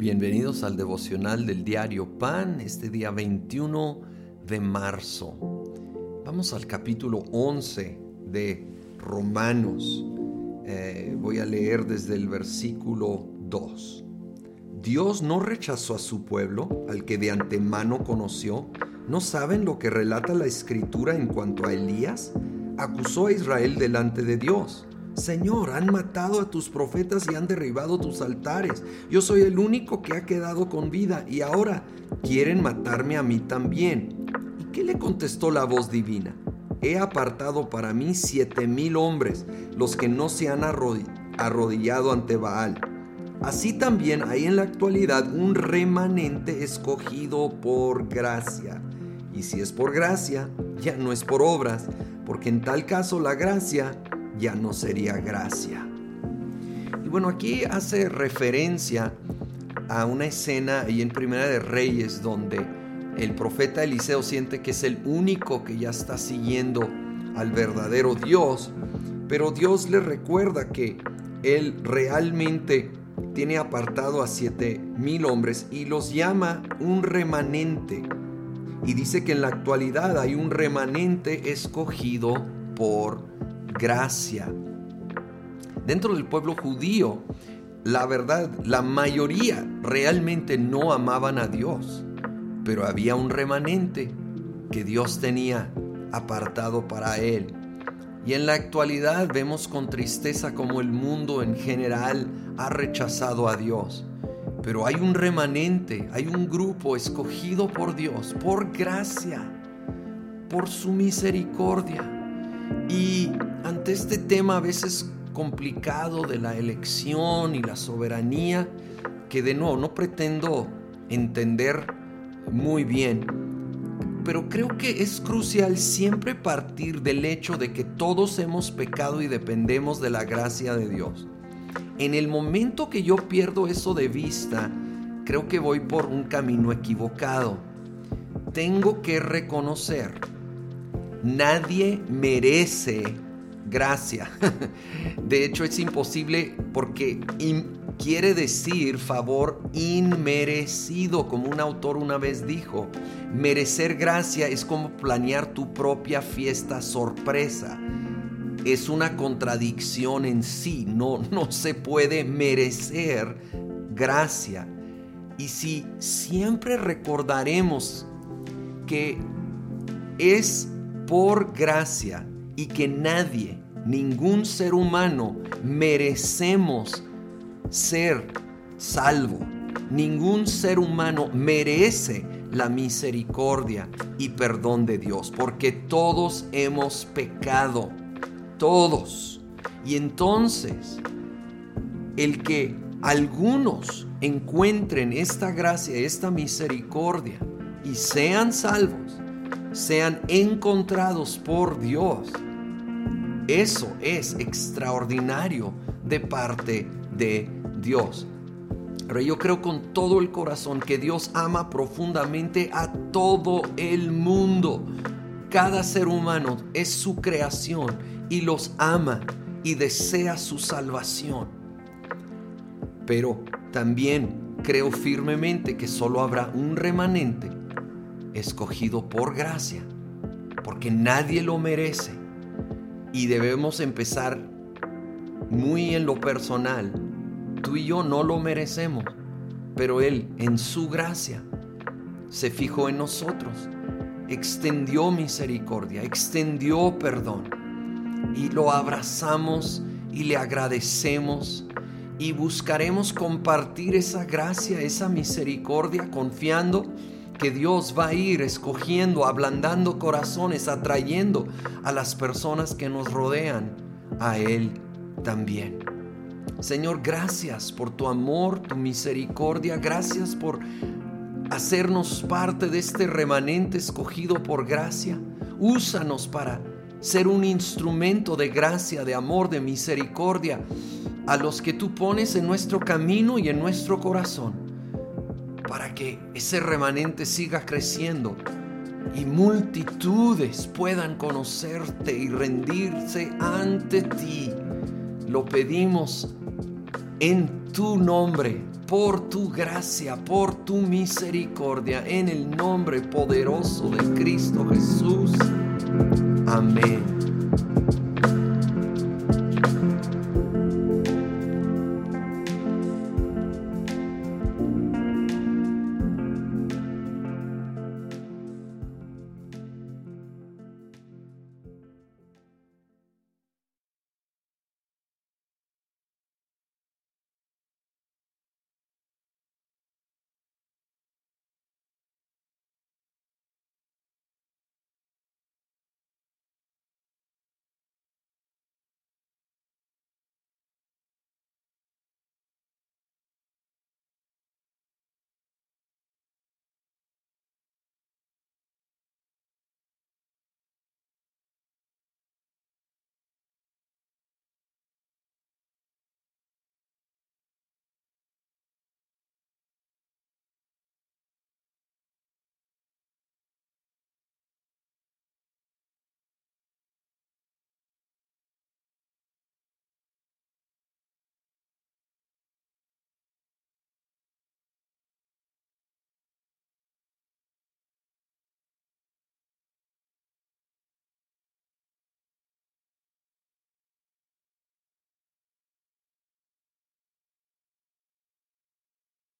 Bienvenidos al devocional del diario Pan, este día 21 de marzo. Vamos al capítulo 11 de Romanos. Eh, voy a leer desde el versículo 2. Dios no rechazó a su pueblo, al que de antemano conoció. ¿No saben lo que relata la escritura en cuanto a Elías? Acusó a Israel delante de Dios Señor, han matado a tus profetas y han derribado tus altares. Yo soy el único que ha quedado con vida y ahora quieren matarme a mí también. ¿Y qué le contestó la voz divina? He apartado para mí siete mil hombres, los que no se han arrodillado ante Baal. Así también hay en la actualidad un remanente escogido por gracia. Y si es por gracia, ya no es por obras, porque en tal caso la gracia ya no sería gracia. Y bueno, aquí hace referencia a una escena ahí en Primera de Reyes donde el profeta Eliseo siente que es el único que ya está siguiendo al verdadero Dios, pero Dios le recuerda que él realmente tiene apartado a siete mil hombres y los llama un remanente. Y dice que en la actualidad hay un remanente escogido por gracia. Dentro del pueblo judío, la verdad, la mayoría realmente no amaban a Dios, pero había un remanente que Dios tenía apartado para él. Y en la actualidad vemos con tristeza como el mundo en general ha rechazado a Dios. Pero hay un remanente, hay un grupo escogido por Dios, por gracia, por su misericordia. Y ante este tema a veces complicado de la elección y la soberanía, que de nuevo no pretendo entender muy bien, pero creo que es crucial siempre partir del hecho de que todos hemos pecado y dependemos de la gracia de Dios. En el momento que yo pierdo eso de vista, creo que voy por un camino equivocado. Tengo que reconocer, nadie merece gracia. De hecho, es imposible porque quiere decir favor inmerecido, como un autor una vez dijo. Merecer gracia es como planear tu propia fiesta sorpresa. Es una contradicción en sí, no, no se puede merecer gracia. Y si siempre recordaremos que es por gracia y que nadie, ningún ser humano merecemos ser salvo. Ningún ser humano merece la misericordia y perdón de Dios, porque todos hemos pecado, todos. Y entonces, el que algunos encuentren esta gracia, esta misericordia y sean salvos, sean encontrados por Dios, eso es extraordinario de parte de Dios. Pero yo creo con todo el corazón que Dios ama profundamente a todo el mundo. Cada ser humano es su creación y los ama y desea su salvación. Pero también creo firmemente que solo habrá un remanente escogido por gracia, porque nadie lo merece y debemos empezar muy en lo personal. Tú y yo no lo merecemos, pero Él en su gracia se fijó en nosotros, extendió misericordia, extendió perdón y lo abrazamos y le agradecemos y buscaremos compartir esa gracia, esa misericordia, confiando que Dios va a ir escogiendo, ablandando corazones, atrayendo a las personas que nos rodean a Él también. Señor, gracias por tu amor, tu misericordia, gracias por hacernos parte de este remanente escogido por gracia. Úsanos para ser un instrumento de gracia, de amor, de misericordia a los que tú pones en nuestro camino y en nuestro corazón para que ese remanente siga creciendo y multitudes puedan conocerte y rendirse ante ti. Lo pedimos en tu nombre por tu gracia, por tu misericordia, en el nombre poderoso de Cristo Jesús. Amén.